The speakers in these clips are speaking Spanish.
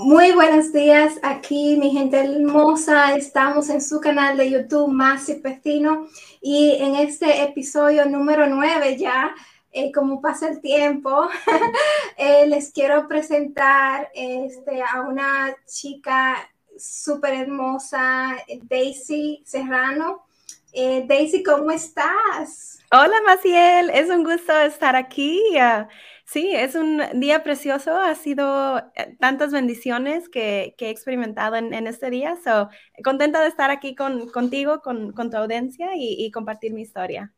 Muy buenos días aquí, mi gente hermosa. Estamos en su canal de YouTube, Masi Pestino, y en este episodio número 9 ya, eh, como pasa el tiempo, eh, les quiero presentar este, a una chica súper hermosa, Daisy Serrano. Eh, Daisy, ¿cómo estás? Hola, Maciel. Es un gusto estar aquí. Sí, es un día precioso. Ha sido eh, tantas bendiciones que, he experimentado en, este día. So, contenta de estar aquí con, contigo, con, tu audiencia y, compartir mi historia.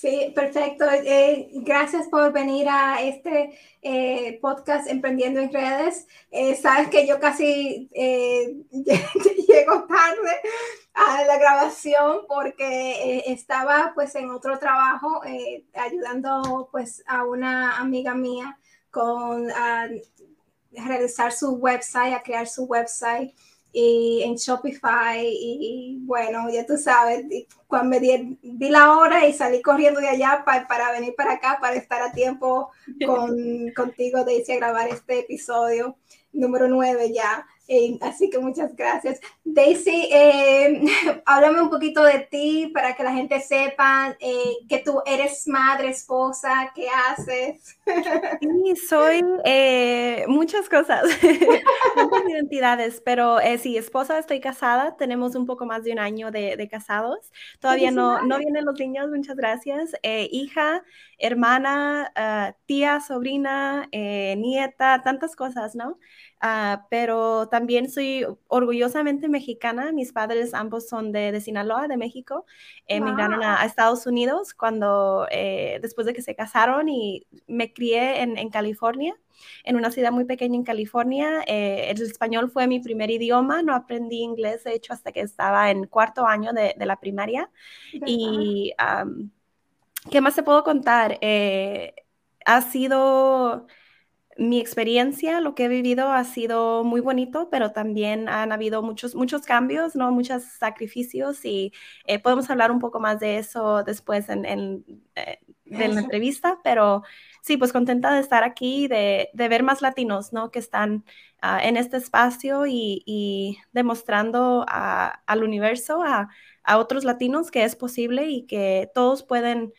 Sí, perfecto. Eh, gracias por venir a este eh, podcast Emprendiendo en Redes. sabes que yo casi llego tarde a la grabación porque eh, estaba pues en otro trabajo eh, ayudando pues a una amiga mía con a realizar su website, a crear su website y en Shopify y, bueno, ya tú sabes, cuando me di, la hora y salí corriendo de allá para venir para acá, para estar a tiempo con, contigo, Daisy, a grabar este episodio número 9 ya. Eh, así que muchas gracias. Daisy, eh, háblame un poquito de ti para que la gente sepa eh, que tú eres madre, esposa, qué haces. Sí, soy muchas cosas, muchas identidades, pero sí, esposa, estoy casada, tenemos un poco más de un año de, casados. Todavía no, no vienen los niños, muchas gracias. hija, hermana, ah, tía, sobrina, nieta, tantas cosas, ¿no? Ah, pero también soy orgullosamente mexicana. Mis padres ambos son de, Sinaloa, de México. Emigraron a, Estados Unidos cuando, eh, después de que se casaron y me crié en, California, en una ciudad muy pequeña en California. Eh, el español fue mi primer idioma. No aprendí inglés, de hecho, hasta que estaba en cuarto año de, la primaria. Y, ¿qué más te puedo contar? Eh, ha sido mi experiencia, lo que he vivido ha sido muy bonito, pero también han habido muchos, muchos cambios, ¿no? Muchos sacrificios y eh, podemos hablar un poco más de eso después en, eh, de la entrevista, pero sí, pues contenta de estar aquí, de, de ver más latinos, ¿no? Que están ah, en este espacio y, demostrando al universo, a, a otros latinos que es posible y que todos pueden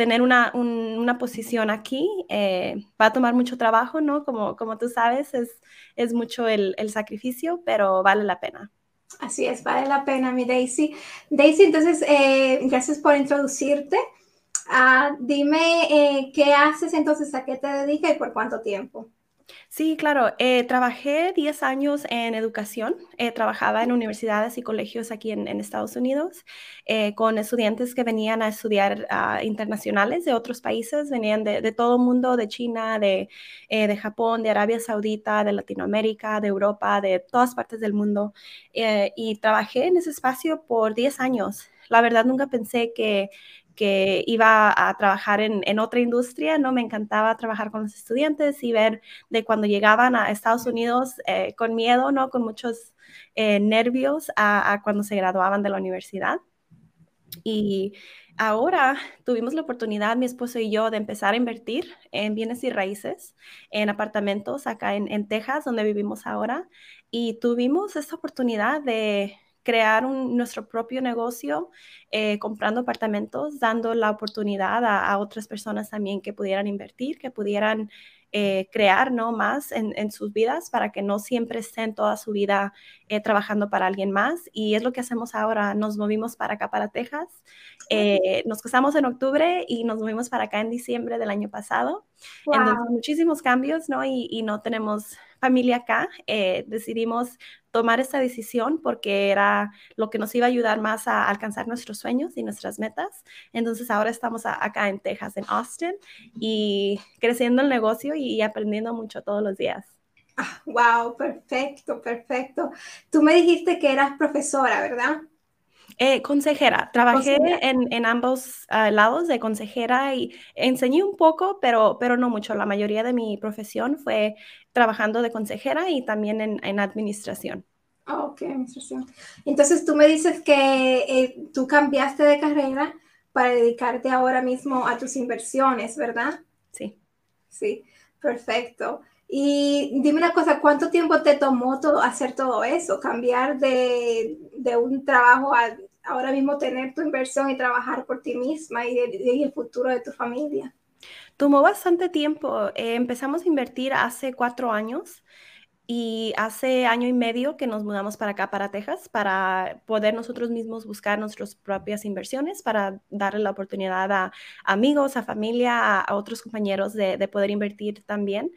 tener una, una posición aquí eh, va a tomar mucho trabajo, ¿no? Como, como tú sabes, es, es mucho el, el, sacrificio, pero vale la pena. Así es, vale la pena, mi Daisy. Daisy, entonces, eh, gracias por introducirte. Ah, dime eh, qué haces entonces, a qué te dedicas y por cuánto tiempo. Sí, claro. Eh, trabajé 10 años en educación. Eh, trabajaba en universidades y colegios aquí en, Estados Unidos eh, con estudiantes que venían a estudiar uh, internacionales de otros países. Venían de, todo el mundo, de China, de, de, Japón, de Arabia Saudita, de Latinoamérica, de Europa, de todas partes del mundo. y trabajé en ese espacio por 10 años. La verdad, nunca pensé que que iba a trabajar en, otra industria, ¿no? Me encantaba trabajar con los estudiantes y ver de cuando llegaban a Estados Unidos eh, con miedo, ¿no? Con muchos eh, nervios a, cuando se graduaban de la universidad. Y ahora tuvimos la oportunidad, mi esposo y yo, de empezar a invertir en bienes y raíces, en apartamentos acá en, en Texas, donde vivimos ahora. Y tuvimos esta oportunidad de crear nuestro propio negocio eh, comprando apartamentos, dando la oportunidad a, otras personas también que pudieran invertir, que pudieran eh, crear ¿no? más en, sus vidas para que no siempre estén toda su vida eh, trabajando para alguien más. Y es lo que hacemos ahora. Nos movimos para acá, para Texas. nos casamos en octubre y nos movimos para acá en diciembre del año pasado. Entonces, muchísimos cambios, ¿no? Y, y no tenemos familia acá, eh, decidimos tomar esta decisión porque era lo que nos iba a ayudar más a alcanzar nuestros sueños y nuestras metas. Entonces ahora estamos acá en Texas, en Austin, y creciendo el negocio y, aprendiendo mucho todos los días. wow, ah, perfecto, perfecto. Tú me dijiste que eras profesora, ¿verdad? Eh, consejera, trabajé En, ambos ah, lados de consejera y enseñé un poco, pero, pero no mucho. La mayoría de mi profesión fue trabajando de consejera y también en, administración. Ah, ok, administración. Entonces tú me dices que eh, tú cambiaste de carrera para dedicarte ahora mismo a tus inversiones, ¿verdad? Sí. Sí, perfecto. Y dime una cosa, ¿cuánto tiempo te tomó todo, hacer todo eso? Cambiar de, de un trabajo a ahora mismo tener tu inversión y trabajar por ti misma y, y el futuro de tu familia. Tomó bastante tiempo. Eh, empezamos a invertir hace cuatro años y hace año y medio que nos mudamos para acá, para Texas, para poder nosotros mismos buscar nuestras propias inversiones, para darle la oportunidad a amigos, a familia, a, otros compañeros de, poder invertir también.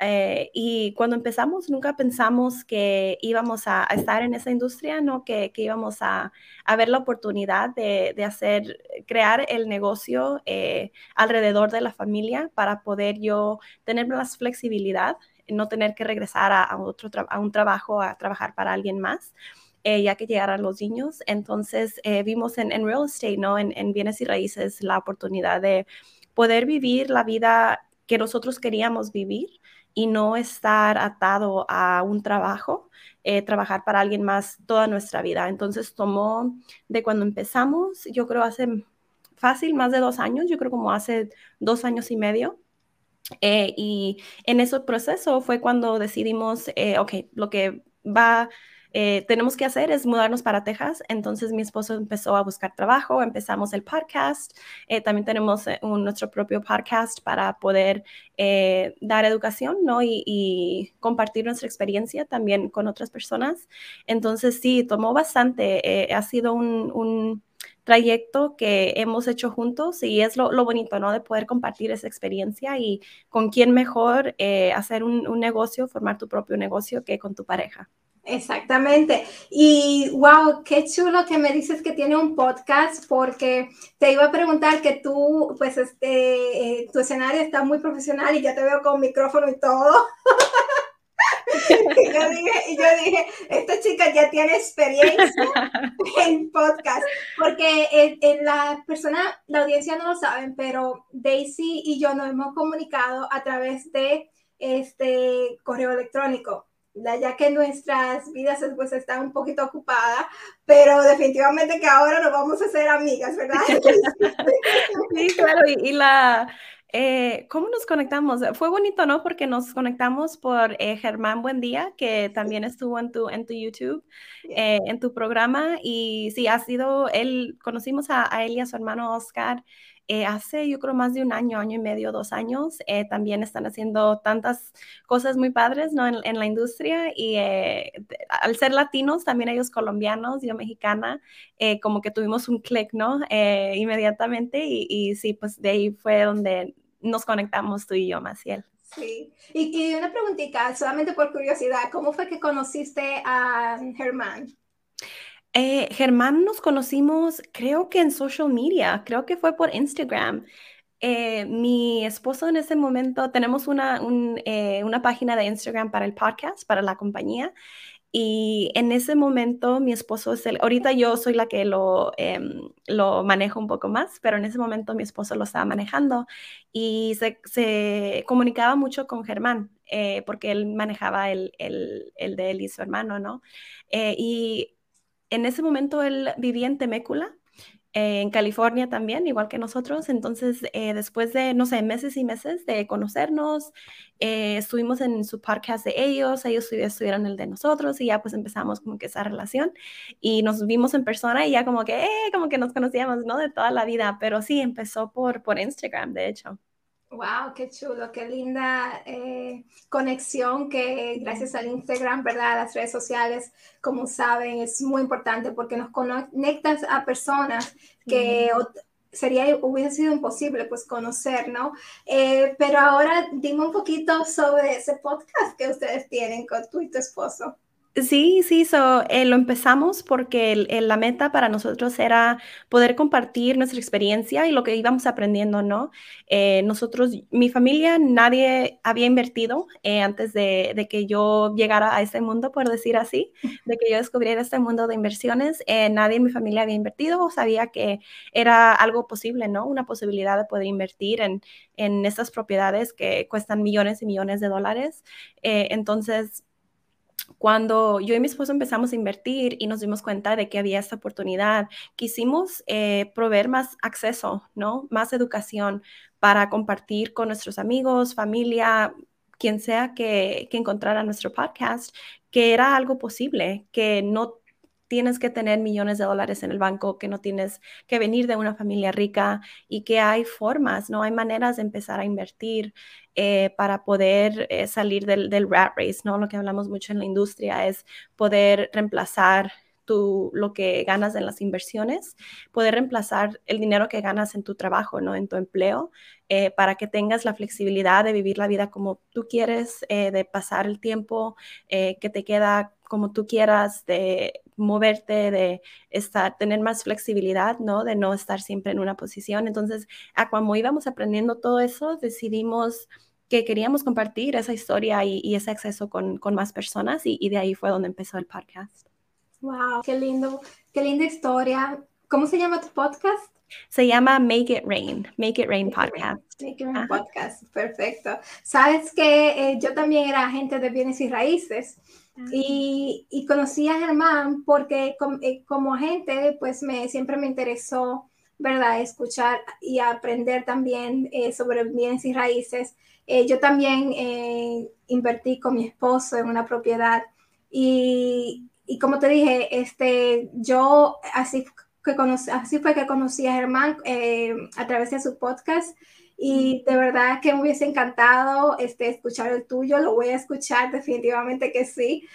Eh, y cuando empezamos, nunca pensamos que íbamos a, estar en esa industria, ¿no? que, íbamos a, ver la oportunidad de, hacer, crear el negocio eh, alrededor de la familia para poder yo tener más flexibilidad no tener que regresar a, otro a un trabajo, a trabajar para alguien más. Eh, ya que llegaran los niños. Entonces eh, vimos en, real estate, ¿no? En, bienes y raíces, la oportunidad de poder vivir la vida que nosotros queríamos vivir y no estar atado a un trabajo, eh, trabajar para alguien más toda nuestra vida. Entonces tomó de cuando empezamos, yo creo hace fácil, más de dos años, yo creo como hace dos años y medio, eh, y en ese proceso fue cuando decidimos, eh, ok, lo que va, eh, tenemos que hacer es mudarnos para Texas. Entonces mi esposo empezó a buscar trabajo, empezamos el podcast, también tenemos nuestro propio podcast para poder dar educación, ¿no? Y, compartir nuestra experiencia también con otras personas. Entonces sí, tomó bastante, ha sido un, un trayecto que hemos hecho juntos y es lo, bonito, ¿no? De poder compartir esa experiencia y con quién mejor eh, hacer un, negocio, formar tu propio negocio que con tu pareja. Exactamente. Y wow, qué chulo que me dices que tiene un podcast porque te iba a preguntar que tú, pues, este, eh, tu escenario está muy profesional y ya te veo con micrófono y todo. y, yo dije, y yo dije, esta chica ya tiene experiencia en podcast, porque en, la persona, la audiencia no lo saben, pero Daisy y yo nos hemos comunicado a través de este correo electrónico ya que nuestras vidas pues están un poquito ocupadas, pero definitivamente que ahora nos vamos a hacer amigas, ¿verdad? Sí, claro, y la, eh, ¿Cómo nos conectamos? Fue bonito, ¿no? Porque nos conectamos por eh, Germán Buendía, que también estuvo en tu, en tu YouTube, eh, en tu programa. Y sí, ha sido, él, conocimos a, él y a su hermano Oscar hace, yo creo, más de un año, año y medio, dos años. también están haciendo tantas cosas muy padres, ¿no? En, la industria. Y al ser latinos, también ellos colombianos, yo mexicana, como que tuvimos un clic, ¿no? inmediatamente. Y, y sí, pues de ahí fue donde nos conectamos tú y yo, Maciel. Sí. Y, una preguntita, solamente por curiosidad, ¿cómo fue que conociste a Germán? Eh, Germán nos conocimos, creo que en social media, creo que fue por Instagram. Eh, mi esposo en ese momento, tenemos una, eh, una página de Instagram para el podcast, para la compañía, y en ese momento mi esposo es el, ahorita yo soy la que lo, em, lo manejo un poco más, pero en ese momento mi esposo lo estaba manejando y se, se comunicaba mucho con Germán, eh, porque él manejaba el, el, el, de él y su hermano, ¿no? Eh, y en ese momento él vivía en Temécula eh, en California también, igual que nosotros. Entonces, eh, después de, no sé, meses y meses de conocernos, eh, estuvimos en su podcast de ellos, ellos estuvieron el de nosotros y ya pues empezamos como que esa relación y nos vimos en persona y ya como que, como que nos conocíamos, ¿no? De toda la vida, pero sí, empezó por, por Instagram, de hecho. Wow, qué chulo, qué linda eh, conexión que gracias al Instagram, ¿verdad? Las redes sociales, como saben, es muy importante porque nos conectas a personas que sería, hubiese sido imposible pues conocer, ¿no? Eh, pero ahora dime un poquito sobre ese podcast que ustedes tienen con tú y tu esposo. Sí, sí, so, eh, lo empezamos porque la meta para nosotros era poder compartir nuestra experiencia y lo que íbamos aprendiendo, ¿no? Eh, nosotros, mi familia, nadie había invertido eh, antes de, que yo llegara a este mundo, por decir así, de que yo descubriera este mundo de inversiones. nadie en mi familia había invertido o sabía que era algo posible, ¿no? Una posibilidad de poder invertir en, en estas propiedades que cuestan millones y millones de dólares. entonces, cuando yo y mi esposo empezamos a invertir y nos dimos cuenta de que había esta oportunidad, quisimos eh, proveer más acceso, ¿no? Más educación para compartir con nuestros amigos, familia, quien sea que, que encontrara nuestro podcast, que era algo posible, que no tienes que tener millones de dólares en el banco, que no tienes que venir de una familia rica y que hay formas, ¿no? Hay maneras de empezar a invertir eh, para poder eh, salir del, del, rat race, ¿no? Lo que hablamos mucho en la industria es poder reemplazar tu, lo que ganas en las inversiones, poder reemplazar el dinero que ganas en tu trabajo, ¿no? En tu empleo, eh, para que tengas la flexibilidad de vivir la vida como tú quieres, de pasar el tiempo que te queda como tú quieras, de moverte, de estar, tener más flexibilidad, ¿no? De no estar siempre en una posición. Entonces, a cuando íbamos aprendiendo todo eso, decidimos que queríamos compartir esa historia y, ese acceso con, más personas y, y, de ahí fue donde empezó el podcast. Wow, qué lindo, qué linda historia. ¿Cómo se llama tu podcast? Se llama Make It Rain, Make It Rain Podcast. Make It Rain Podcast, perfecto. Sabes que eh, yo también era agente de bienes y raíces y, y, conocí a Germán porque eh, como agente, pues me, siempre me interesó, ¿verdad? Escuchar y aprender también eh, sobre bienes y raíces. Eh, yo también invertí con mi esposo en una propiedad y, y, como te dije, este, yo así, que conocí, así fue que conocí a Germán a través de su podcast y de verdad que me hubiese encantado este, escuchar el tuyo, lo voy a escuchar definitivamente que sí.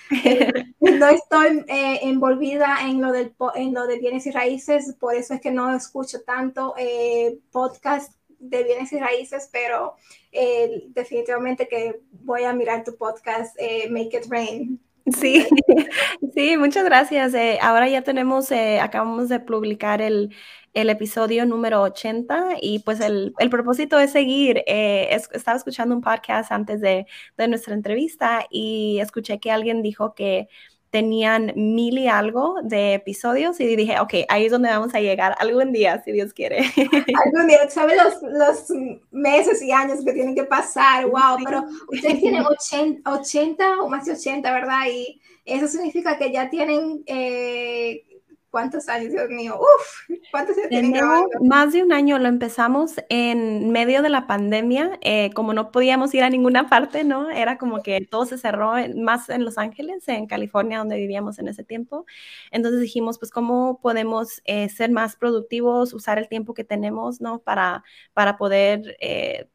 no estoy eh, envolvida en lo, del, en lo de bienes y raíces, por eso es que no escucho tanto eh, podcast de bienes y raíces, pero eh, definitivamente que voy a mirar tu podcast, Make It Rain. Sí, sí, muchas gracias. ahora ya tenemos, acabamos de publicar el, el episodio número 80 y pues el, el propósito es seguir. Eh, estaba escuchando un podcast antes de, de, nuestra entrevista y escuché que alguien dijo que tenían mil y algo de episodios y dije, ok, ahí es donde vamos a llegar algún día, si Dios quiere. Algún día, ¿sabes los, los meses y años que tienen que pasar? Wow, pero ustedes tienen 80, 80 o más de 80, ¿verdad? Y eso significa que ya tienen... Eh, ¿Cuántos años, Dios mío? Uf, ¿cuántos años tienen Más de un año lo empezamos en medio de la pandemia, eh, como no podíamos ir a ninguna parte, ¿no? Era como que todo se cerró más en Los Ángeles, en California, donde vivíamos en ese tiempo. Entonces dijimos, pues, ¿cómo podemos eh, ser más productivos, usar el tiempo que tenemos, ¿no? Para, para poder... Eh,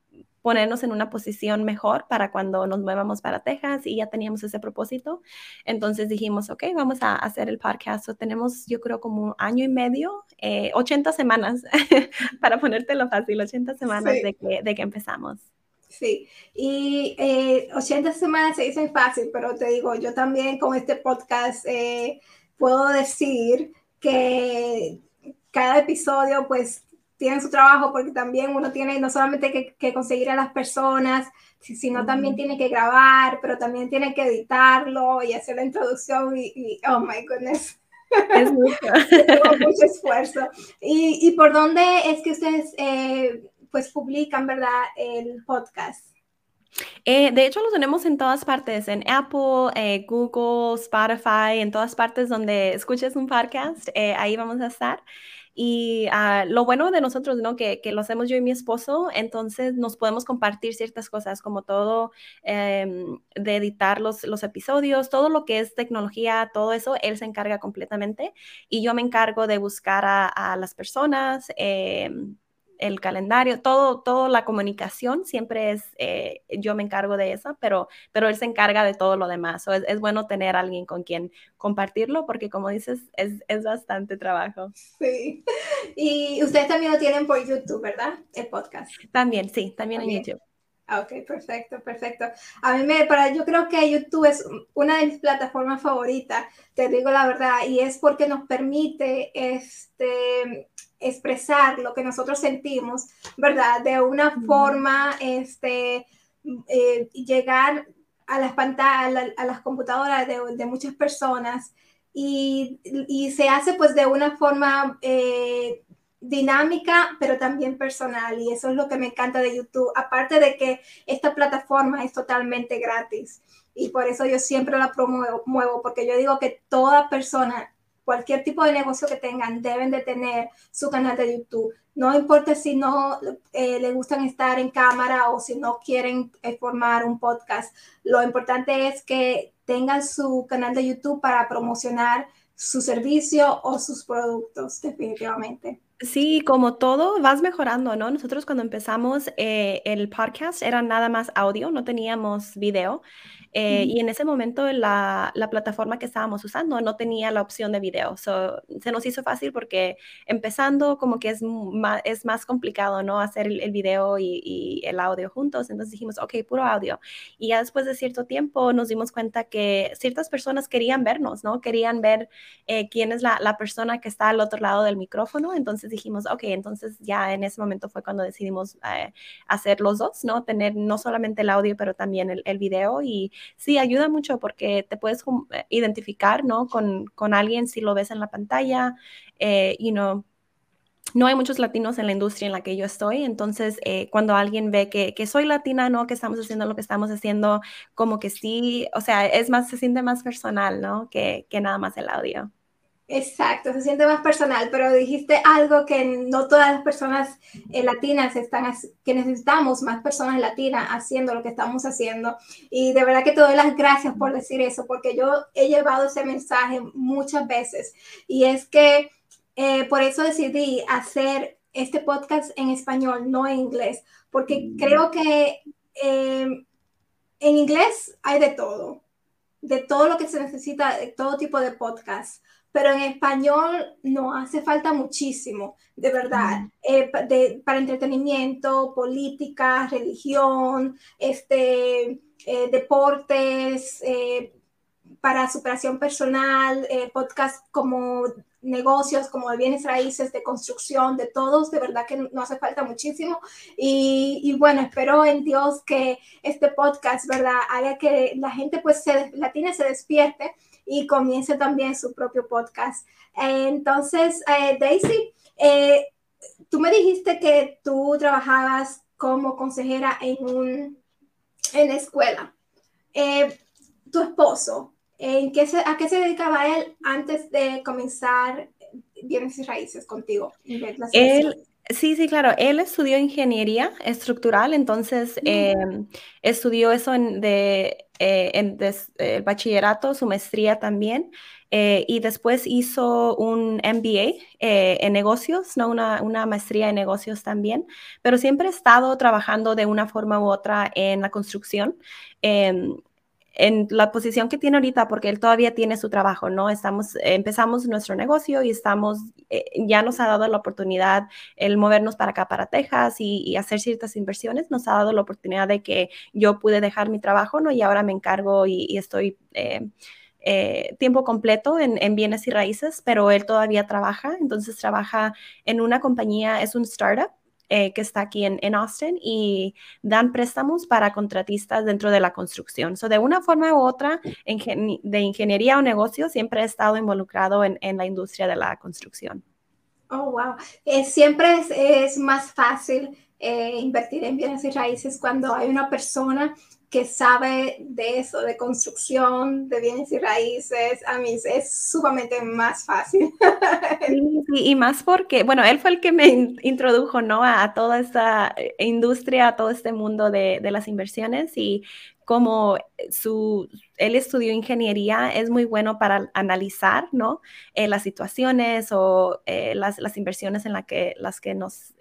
ponernos en una posición mejor para cuando nos muevamos para Texas y ya teníamos ese propósito. Entonces dijimos, ok, vamos a hacer el podcast. tenemos, yo creo, como un año y medio, 80 eh, semanas, para ponértelo fácil, 80 semanas de, que, de que empezamos. Sí, y 80 eh, semanas se dicen fácil, pero te digo, yo también con este podcast eh, puedo decir que cada episodio pues tienen su trabajo porque también uno tiene no solamente que, conseguir a las personas, sino también tiene que grabar, pero también tiene que editarlo y hacer la introducción y, oh my goodness. Es mucho. mucho esfuerzo. ¿Y, ¿Y, por dónde es que ustedes eh, pues publican, verdad, el podcast? Eh, de hecho, lo tenemos en todas partes, en Apple, eh, Google, Spotify, en todas partes donde escuches un podcast, ahí vamos a estar. Y ah, lo bueno de nosotros, ¿no? Que, que, lo hacemos yo y mi esposo, entonces nos podemos compartir ciertas cosas, como todo em, de editar los, los, episodios, todo lo que es tecnología, todo eso, él se encarga completamente y yo me encargo de buscar a, a las personas. Eh, el calendario, todo, toda la comunicación siempre es, eh, yo me encargo de eso, pero, pero él se encarga de todo lo demás. es, es, bueno tener alguien con quien compartirlo porque como dices, es, es, bastante trabajo. Sí. Y ustedes también lo tienen por YouTube, ¿verdad? El podcast. También, sí, también, en YouTube. Ah, ok, perfecto, perfecto. A mí me, para, yo creo que YouTube es una de mis plataformas favoritas, te digo la verdad, y es porque nos permite este, expresar lo que nosotros sentimos, ¿verdad? De una forma, este, eh, llegar a las pantallas, a, las computadoras de, muchas personas y, se hace pues de una forma eh, dinámica, pero también personal. Y eso es lo que me encanta de YouTube, aparte de que esta plataforma es totalmente gratis. Y por eso yo siempre la promuevo, porque yo digo que toda persona cualquier tipo de negocio que tengan, deben de tener su canal de YouTube. No importa si no eh, les gustan estar en cámara o si no quieren eh, formar un podcast. Lo importante es que tengan su canal de YouTube para promocionar su servicio o sus productos, definitivamente. Sí, como todo, vas mejorando, ¿no? Nosotros cuando empezamos eh, el podcast era nada más audio, no teníamos video. Eh, y en ese momento la, la, plataforma que estábamos usando no tenía la opción de video. se nos hizo fácil porque empezando como que es más, es más complicado, ¿no? Hacer el, video y, y, el audio juntos. Entonces dijimos, ok, puro audio. Y ya después de cierto tiempo nos dimos cuenta que ciertas personas querían vernos, ¿no? Querían ver eh, quién es la, la, persona que está al otro lado del micrófono. Entonces dijimos, ok, entonces ya en ese momento fue cuando decidimos eh, hacer los dos, ¿no? Tener no solamente el audio, pero también el, el video y sí, ayuda mucho porque te puedes eh, identificar, ¿no? Con, con alguien si lo ves en la pantalla, eh, you no hay muchos latinos en la industria en la que yo estoy, entonces eh, cuando alguien ve que, que, soy latina, ¿no? Que estamos haciendo lo que estamos haciendo, como que sí, o sea, es más, se siente más personal, ¿no? Que, que nada más el audio. Exacto, se siente más personal, pero dijiste algo que no todas las personas eh, latinas están, que necesitamos más personas latinas haciendo lo que estamos haciendo. Y de verdad que te doy las gracias por decir eso, porque yo he llevado ese mensaje muchas veces. Y es que eh, por eso decidí hacer este podcast en español, no en inglés, porque creo que eh, en inglés hay de todo, de todo lo que se necesita, de todo tipo de podcast pero en español no hace falta muchísimo, de verdad, eh, para entretenimiento, política, religión, este, eh, deportes, eh, para superación personal, podcast como negocios, como de bienes raíces, de construcción, de todos, de verdad que no hace falta muchísimo. Y, y, bueno, espero en Dios que este podcast, ¿verdad?, haga que la gente pues se, latina se despierte y comience también su propio podcast. entonces, eh, Daisy, eh, tú me dijiste que tú trabajabas como consejera en, un, en la escuela. Eh, tu esposo, ¿en qué ¿a qué se dedicaba él antes de comenzar bienes y raíces contigo? Él, Sí, sí, claro. Él estudió ingeniería estructural, entonces mm. em, estudió eso en, de, eh, en el bachillerato, su maestría también, eh, y después hizo un MBA eh, en negocios, ¿no? Una, una, maestría en negocios también, pero siempre ha estado trabajando de una forma u otra en la construcción. Em, en la posición que tiene ahorita, porque él todavía tiene su trabajo, ¿no? Estamos, empezamos nuestro negocio y estamos, eh, ya nos ha dado la oportunidad el movernos para acá, para Texas y, hacer ciertas inversiones, nos ha dado la oportunidad de que yo pude dejar mi trabajo, ¿no? Y ahora me encargo y, estoy... Eh, eh, tiempo completo en, en, bienes y raíces, pero él todavía trabaja, entonces trabaja en una compañía, es un startup eh, que está aquí en, Austin y dan préstamos para contratistas dentro de la construcción. So, de una forma u otra, de ingeniería o negocio, siempre he estado involucrado en, la industria de la construcción. Oh, wow. Eh, siempre es, más fácil eh, invertir en bienes y raíces cuando hay una persona que sabe de eso, de construcción, de bienes y raíces, a mí es sumamente más fácil. Sí, y más porque, bueno, él fue el que me introdujo, ¿no? A, toda esta eh, industria, a todo este mundo de, las inversiones y como su, él estudió ingeniería, es muy bueno para analizar, ¿no? Eh, las situaciones o eh, las, las, inversiones en la que, las que nos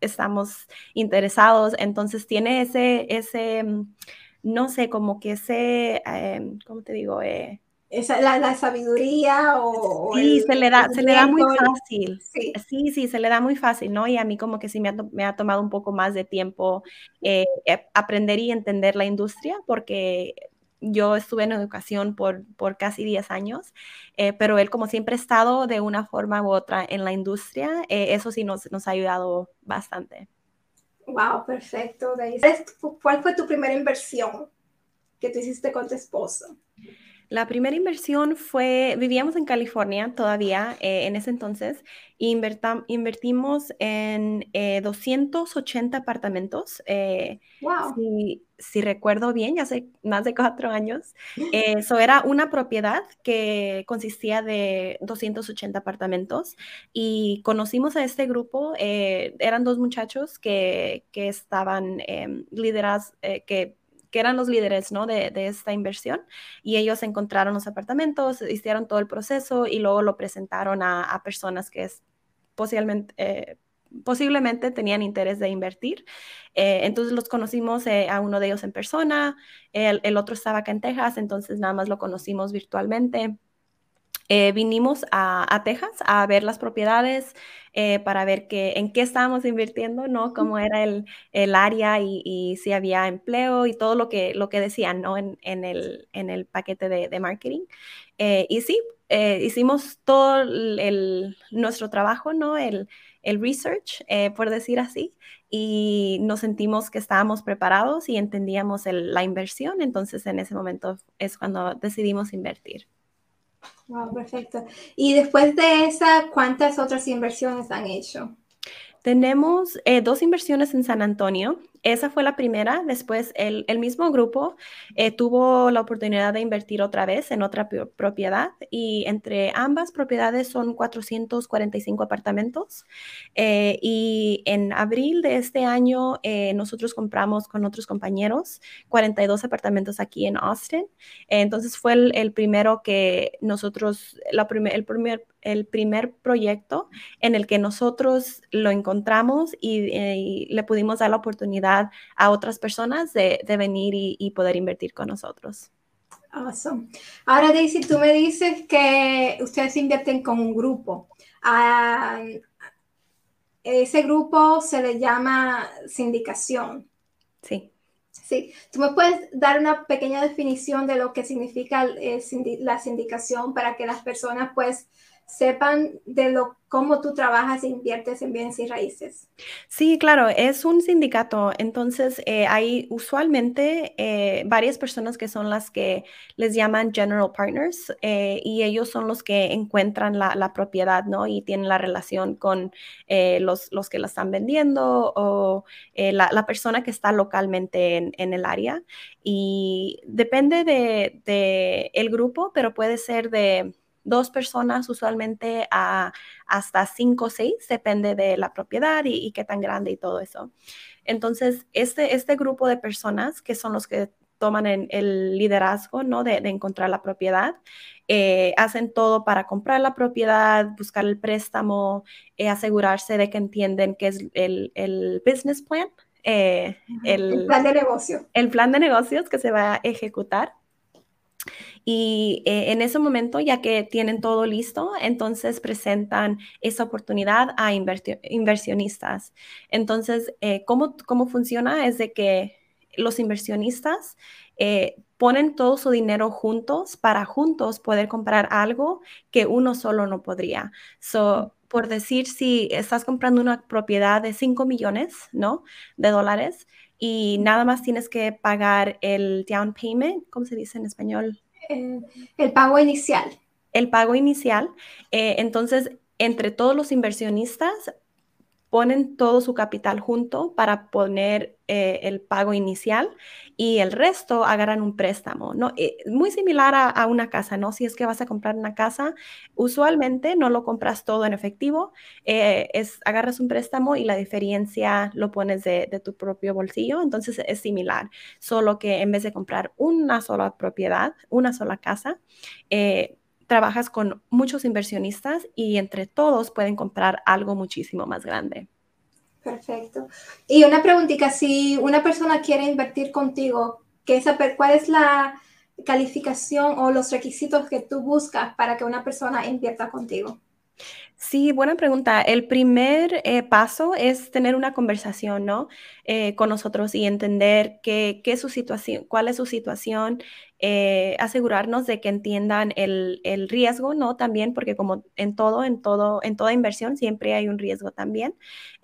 estamos interesados. Entonces tiene ese, ese mm, no sé, como que ese, em, ¿cómo te digo? Eh, Esa, la, sabiduría o... Sí, se le da, se le da muy fácil. Sí. sí. se le da muy fácil, ¿no? Y a mí como que sí me ha, me ha tomado un poco más de tiempo eh, eh, aprender y entender la industria porque yo estuve en educación por, por casi 10 años, pero él como siempre ha estado de una forma u otra en la industria, eso sí nos, nos ha ayudado bastante. Wow, perfecto. ¿Cuál fue tu primera inversión que tú hiciste con tu esposo? La primera inversión fue, vivíamos en California todavía eh, en ese entonces, e invertimos en 280 eh, apartamentos. wow. Si, si, recuerdo bien, ya hace más de cuatro años. Eso era una propiedad que consistía de 280 apartamentos y conocimos a este grupo. eran dos muchachos que, que estaban em, liderados, que que eran los líderes ¿no? de, esta inversión y ellos encontraron los apartamentos, hicieron todo el proceso y luego lo presentaron a, personas que es posiblemente, eh, posiblemente tenían interés de invertir. Eh, entonces los conocimos eh, a uno de ellos en persona, el, el, otro estaba acá en Texas, entonces nada más lo conocimos virtualmente. Eh, vinimos a, Texas a ver las propiedades para ver qué, en qué estábamos invirtiendo, ¿no? Cómo era el, área y, si había empleo y todo lo que, lo que decían, ¿no? En, el, en el, paquete de, marketing. Eh, y sí, hicimos todo el, nuestro trabajo, ¿no? El, research, por decir así, y nos sentimos que estábamos preparados y entendíamos la inversión, entonces en ese momento es cuando decidimos invertir. Wow, perfecto. Y después de esa, ¿cuántas otras inversiones han hecho? Tenemos eh, dos inversiones en San Antonio. Esa fue la primera. Después, el, mismo grupo eh, tuvo la oportunidad de invertir otra vez en otra propiedad y entre ambas propiedades son 445 apartamentos. Eh, y en abril de este año, nosotros compramos con otros compañeros 42 apartamentos aquí en Austin. entonces, fue el, primero que nosotros, el primer el primer proyecto en el que nosotros lo encontramos y, eh, le pudimos dar la oportunidad a otras personas de, venir y, poder invertir con nosotros. Awesome. Ahora, Daisy, tú me dices que ustedes invierten con un grupo. A ese grupo se le llama sindicación. Sí. Sí, tú me puedes dar una pequeña definición de lo que significa eh, la sindicación para que las personas pues sepan de lo cómo tú trabajas e inviertes en bienes y raíces. Sí, claro, es un sindicato. Entonces, eh, hay usualmente eh, varias personas que son las que les llaman general partners eh, y ellos son los que encuentran la, propiedad, ¿no? Y tienen la relación con los, los, que la están vendiendo o la, persona que está localmente en, el área. Y depende de, de el grupo, pero puede ser de dos personas usualmente a hasta cinco o seis, depende de la propiedad y, qué tan grande y todo eso. Entonces, este, este grupo de personas que son los que toman el liderazgo ¿no? de, encontrar la propiedad, eh, hacen todo para comprar la propiedad, buscar el préstamo, eh, asegurarse de que entienden qué es el, el business plan. Eh, el, el plan de negocio. El plan de negocios que se va a ejecutar. Y eh, en ese momento, ya que tienen todo listo, entonces presentan esa oportunidad a inversionistas. Entonces, eh, ¿cómo, ¿cómo, funciona? Es de que los inversionistas eh, ponen todo su dinero juntos para juntos poder comprar algo que uno solo no podría. So, por decir, si estás comprando una propiedad de 5 millones, ¿no? De dólares y nada más tienes que pagar el down payment, ¿cómo se dice en español? El pago inicial. El pago inicial. Eh, entonces, entre todos los inversionistas ponen todo su capital junto para poner eh, el pago inicial y el resto agarran un préstamo, ¿no? Eh, muy similar a, una casa, ¿no? Si es que vas a comprar una casa, usualmente no lo compras todo en efectivo, es, agarras un préstamo y la diferencia lo pones de, tu propio bolsillo, entonces es similar, solo que en vez de comprar una sola propiedad, una sola casa, trabajas con muchos inversionistas y entre todos pueden comprar algo muchísimo más grande. Perfecto. Y una preguntita, si una persona quiere invertir contigo, ¿qué saber cuál es la calificación o los requisitos que tú buscas para que una persona invierta contigo? Sí, buena pregunta. El primer eh, paso es tener una conversación, ¿no? Eh, con nosotros y entender qué, qué, es su situación, cuál es su situación, eh, asegurarnos de que entiendan el, el, riesgo, ¿no? También, porque como en todo, en todo, en toda inversión siempre hay un riesgo también.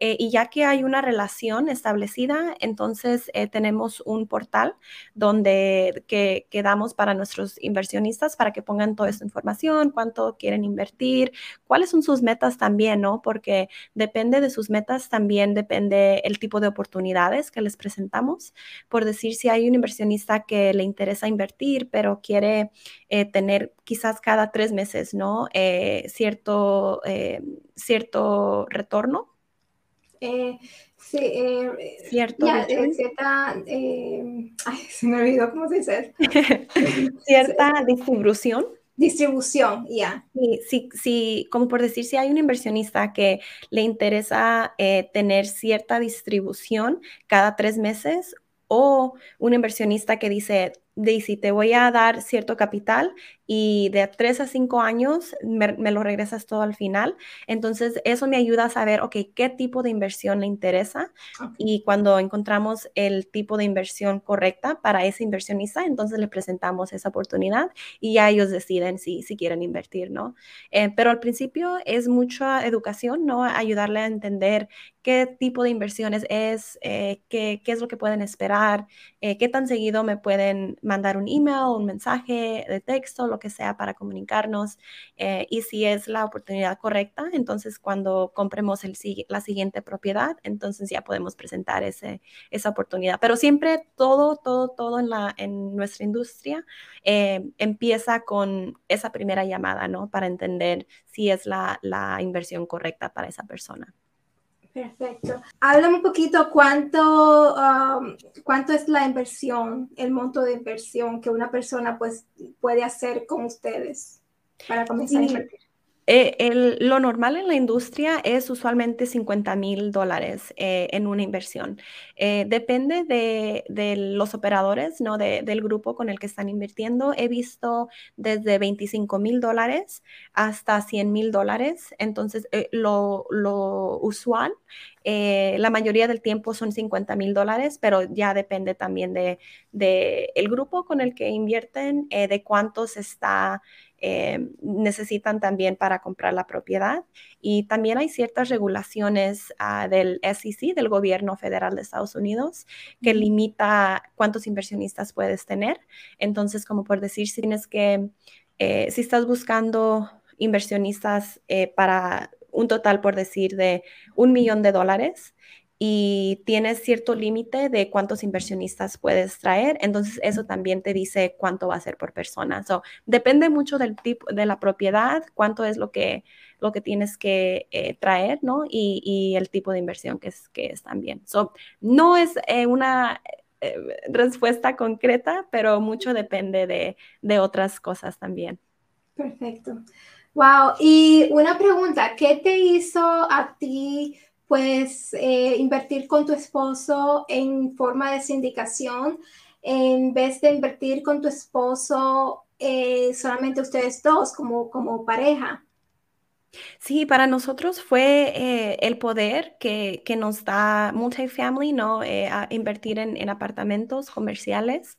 Y ya que hay una relación establecida, entonces tenemos un portal donde que, que, damos para nuestros inversionistas para que pongan toda esta información, cuánto quieren invertir, cuáles son sus metas también, ¿no? Porque depende de sus metas, también depende el tipo de oportunidades que les presentamos. Por decir, si hay un inversionista que le interesa invertir, pero quiere eh, tener quizás cada tres meses, ¿no? Eh, cierto, eh, cierto retorno. sí, cierto. cierta, ay, se me olvidó cómo se dice. cierta distribución. Distribución, ya. Sí, sí, como por decir, si hay un inversionista que le interesa tener cierta distribución cada tres meses o un inversionista que dice, Daisy, te voy a dar cierto capital y de tres a cinco años me, lo regresas todo al final. Entonces, eso me ayuda a saber, ok, qué tipo de inversión le interesa y cuando encontramos el tipo de inversión correcta para ese inversionista, entonces le presentamos esa oportunidad y ya ellos deciden si, si quieren invertir, ¿no? Eh, pero al principio es mucha educación, ¿no? Ayudarle a entender qué tipo de inversiones es, eh, qué, qué, es lo que pueden esperar, eh, qué tan seguido me pueden mandar un email, un mensaje de texto, lo que sea para comunicarnos eh, y si es la oportunidad correcta, entonces cuando compremos el, la siguiente propiedad, entonces ya podemos presentar ese, esa oportunidad. Pero siempre todo, todo, todo en, la, en nuestra industria eh, empieza con esa primera llamada, ¿no? Para entender si es la, la inversión correcta para esa persona. Perfecto. Háblame un poquito cuánto, um, cuánto es la inversión, el monto de inversión que una persona pues, puede hacer con ustedes para comenzar a invertir. Eh, lo normal en la industria es usualmente 50 mil dólares eh, en una inversión. Eh, depende de, los operadores, ¿no? del grupo con el que están invirtiendo. He visto desde 25 mil dólares hasta 100 mil dólares. Entonces, lo, usual, la mayoría del tiempo son 50 mil dólares, pero ya depende también de, de, el grupo con el que invierten, de cuántos está eh, necesitan también para comprar la propiedad. Y también hay ciertas regulaciones uh, del SEC, del gobierno federal de Estados Unidos, que limita cuántos inversionistas puedes tener. Entonces, como por decir, si tienes que, eh, si estás buscando inversionistas eh, para un total, por decir, de un millón de dólares, y tienes cierto límite de cuántos inversionistas puedes traer, entonces eso también te dice cuánto va a ser por persona. So, depende mucho del tipo de la propiedad, cuánto es lo que, lo que tienes que eh, traer, ¿no? Y, y, el tipo de inversión que es, que es también. So, no es eh, una eh, respuesta concreta, pero mucho depende de, de otras cosas también. Perfecto. Wow. Y una pregunta, ¿qué te hizo a ti? Pues invertir con tu esposo en forma de sindicación en vez de invertir con tu esposo eh, solamente ustedes dos como, como pareja. Sí, para nosotros fue eh, el poder que, que, nos da multifamily, ¿no? a invertir en, en, apartamentos comerciales,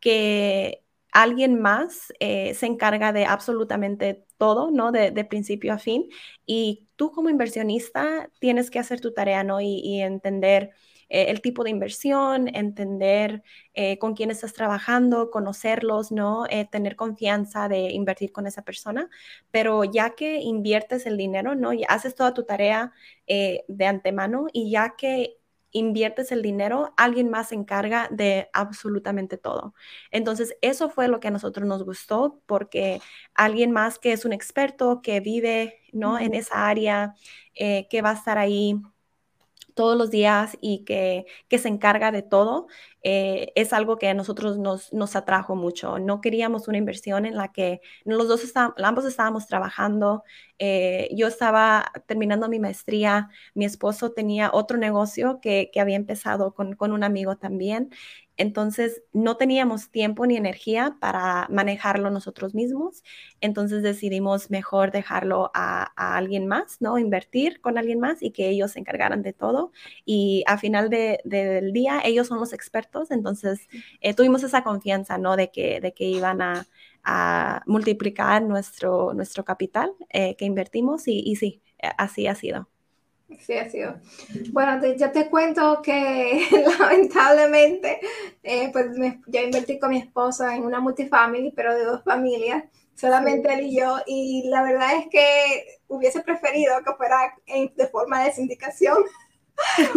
que alguien más se encarga de absolutamente todo, ¿no? De, de, principio a fin. Y tú como inversionista tienes que hacer tu tarea, ¿no? Y, entender eh, el tipo de inversión, entender eh, con quién estás trabajando, conocerlos, ¿no? Eh, tener confianza de invertir con esa persona. Pero ya que inviertes el dinero, ¿no? Y haces toda tu tarea de antemano y ya que inviertes el dinero, alguien más se encarga de absolutamente todo. Entonces, eso fue lo que a nosotros nos gustó porque alguien más que es un experto, que vive ¿no? en esa área, eh, que va a estar ahí todos los días y que, que se encarga de todo, eh, es algo que a nosotros nos, nos, atrajo mucho. No queríamos una inversión en la que los dos ambos estábamos trabajando. Eh, yo estaba terminando mi maestría, mi esposo tenía otro negocio que, que había empezado con, con, un amigo también entonces no teníamos tiempo ni energía para manejarlo nosotros mismos, entonces decidimos mejor dejarlo a, alguien más, ¿no? Invertir con alguien más y que ellos se encargaran de todo. Y a final del día, ellos son los expertos, entonces eh, tuvimos esa confianza, ¿no? De que, de que iban a, multiplicar nuestro, nuestro capital eh, que invertimos y, y sí, así ha sido. Sí, ha sido. Bueno, ya te cuento que lamentablemente, eh, pues yo invertí con mi esposa en una multifamily, pero de dos familias, solamente él y yo, y la verdad es que hubiese preferido que fuera de forma de sindicación,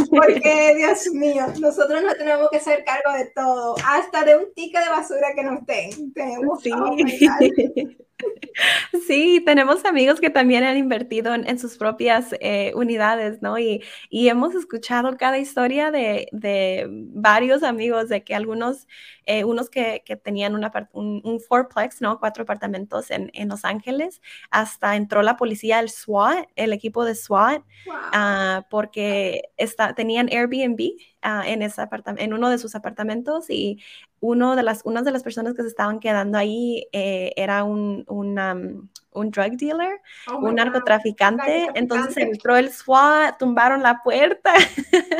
porque Dios mío, nosotros no tenemos que hacer cargo de todo, hasta de un ticket de basura que nos den. Tenemos sí. Sí, tenemos amigos que también han invertido en, sus propias eh, unidades, ¿no? Y, hemos escuchado cada historia de, varios amigos, de que algunos, eh, unos que, tenían un, un, fourplex, ¿no? Cuatro apartamentos en, Los Ángeles, hasta entró la policía, el SWAT, el equipo de SWAT, ah, porque está, tenían Airbnb Ah, en, ese en uno de sus apartamentos y uno de las, una de las personas que se estaban quedando ahí eh, era un, un, un, drug dealer, oh un narcotraficante. Entonces entró el SWAT, tumbaron la puerta.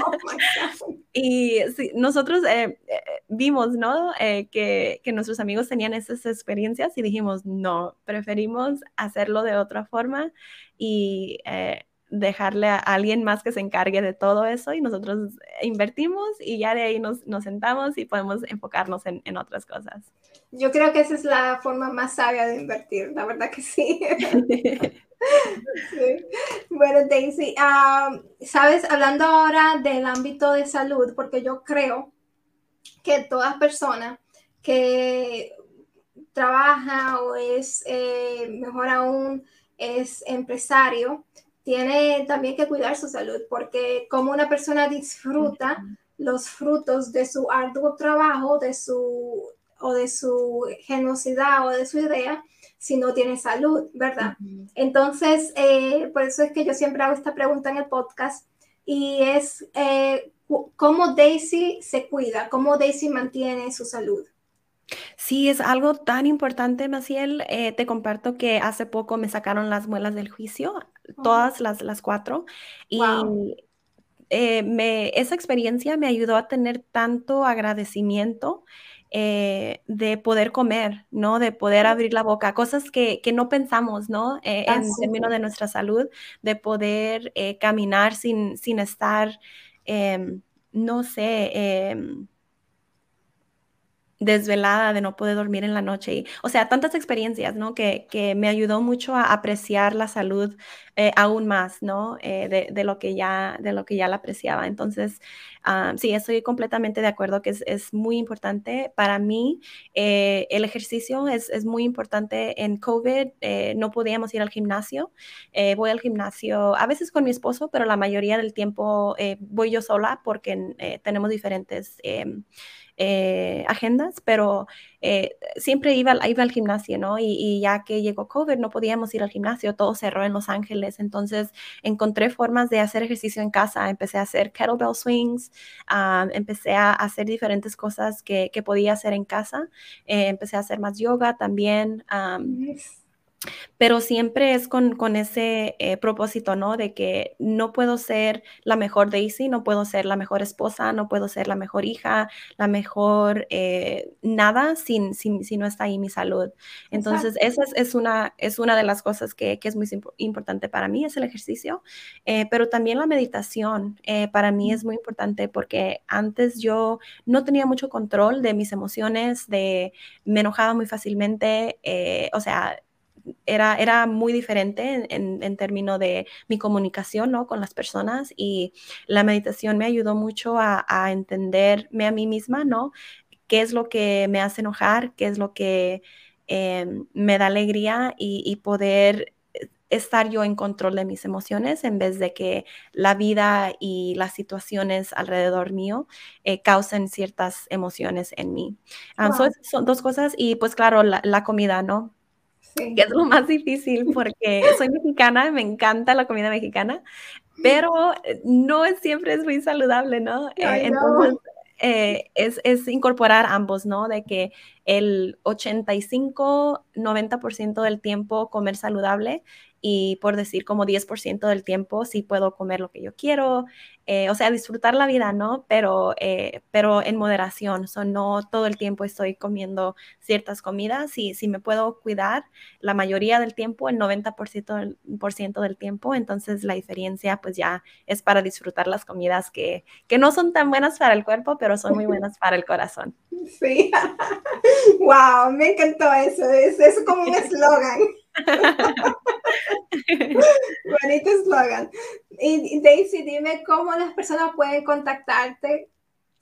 Oh y nosotros eh, eh, vimos, ¿no? que, que, nuestros amigos tenían esas experiencias y dijimos, no, preferimos hacerlo de otra forma y dejarle a alguien más que se encargue de todo eso y nosotros invertimos y ya de ahí nos, sentamos y podemos enfocarnos en, otras cosas. Yo creo que esa es la forma más sabia de invertir, la verdad que sí. Bueno, Daisy, sabes, hablando ahora del ámbito de salud, porque yo creo que todas personas que trabaja o es, eh, mejor aún, es empresario, tiene también que cuidar su salud, porque como una persona disfruta los frutos de su arduo trabajo, de su o de su genosidad o de su idea, si no tiene salud, ¿verdad? Entonces, eh, por eso es que yo siempre hago esta pregunta en el podcast y es eh, cómo Daisy se cuida, cómo Daisy mantiene su salud. Sí, es algo tan importante, Maciel. Eh, te comparto que hace poco me sacaron las muelas del juicio. Todas las, las cuatro, y eh, me, esa experiencia me ayudó a tener tanto agradecimiento eh, de poder comer, ¿no? De poder abrir la boca, cosas que, que no pensamos, ¿no? en términos de nuestra salud, de poder caminar sin, sin estar, em, no sé, em, desvelada, de no poder dormir en la noche. Y, o sea, tantas experiencias, ¿no? Que, que me ayudó mucho a apreciar la salud eh, aún más, ¿no? Eh, de, de, lo que ya, de lo que ya la apreciaba. Entonces, ah, sí, estoy completamente de acuerdo que es, es muy importante. Para mí, eh, el ejercicio es, es, muy importante. En COVID no podíamos ir al gimnasio. voy al gimnasio a veces con mi esposo, pero la mayoría del tiempo voy yo sola porque tenemos diferentes em, eh, agendas, pero eh, siempre iba, iba al gimnasio, ¿no? Y, ya que llegó COVID no podíamos ir al gimnasio, todo cerró en Los Ángeles, entonces encontré formas de hacer ejercicio en casa, empecé a hacer kettlebell swings, ah, empecé a hacer diferentes cosas que, que podía hacer en casa, eh, empecé a hacer más yoga también pero siempre es con, con ese eh, propósito, ¿no? De que no puedo ser la mejor Daisy, no puedo ser la mejor esposa, no puedo ser la mejor hija, la mejor eh, nada sin, sin, si no está ahí mi salud. Entonces, esa es, una, es una de las cosas que, que es muy importante para mí, es el ejercicio, eh, pero también la meditación para mí es muy importante porque antes yo no tenía mucho control de mis emociones, de me enojaba muy fácilmente, o sea, era, era muy diferente en, términos de mi comunicación ¿no? con las personas y la meditación me ayudó mucho a, entenderme a mí misma, ¿no? ¿Qué es lo que me hace enojar? ¿Qué es lo que em, me da alegría? Y, poder estar yo en control de mis emociones en vez de que la vida y las situaciones alrededor mío eh, causen ciertas emociones en mí. Ah, son, dos cosas y pues claro, la, la comida, ¿no? Que es lo más difícil porque soy mexicana, me encanta la comida mexicana, pero eh, no es, siempre es muy saludable, ¿no? Eh, entonces, eh, es, es, incorporar ambos, ¿no? De que el 85-90% del tiempo comer saludable y por decir como 10% del tiempo sí puedo comer lo que yo quiero, eh, o sea, disfrutar la vida, ¿no? Pero, eh, pero en moderación, o no todo el tiempo estoy comiendo ciertas comidas y si me puedo cuidar la mayoría del tiempo, el 90% del, por ciento del tiempo, entonces la diferencia pues ya es para disfrutar las comidas que, que no son tan buenas para el cuerpo, pero son muy buenas para el corazón. Sí, wow, me encantó eso, es, es como un eslogan. Bonito eslogan. Y Daisy, dime cómo las personas pueden contactarte,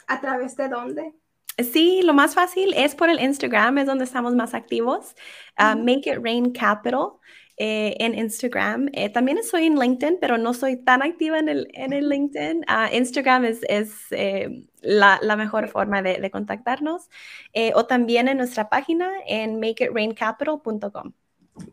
a través de dónde. Sí, lo más fácil es por el Instagram, es donde estamos más activos. Ah, Make It Rain Capital. Eh, en Instagram. Eh, también estoy en LinkedIn, pero no soy tan activa en el, en el LinkedIn. Ah, Instagram es, es eh, la, la, mejor forma de, de contactarnos. o también en nuestra página en makeitraincapital.com.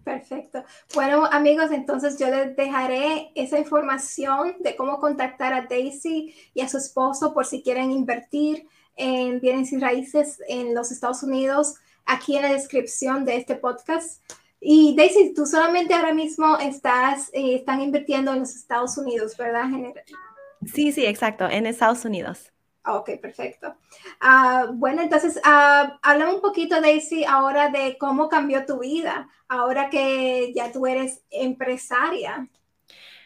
Perfecto. Bueno, amigos, entonces yo les dejaré esa información de cómo contactar a Daisy y a su esposo por si quieren invertir en bienes y raíces en los Estados Unidos aquí en la descripción de este podcast. Y Daisy, tú solamente ahora mismo estás, eh, están invirtiendo en los Estados Unidos, ¿verdad? Sí, sí, exacto, en Estados Unidos. Ok, perfecto. Ah, bueno, entonces, uh, háblame un poquito, Daisy, ahora de cómo cambió tu vida, ahora que ya tú eres empresaria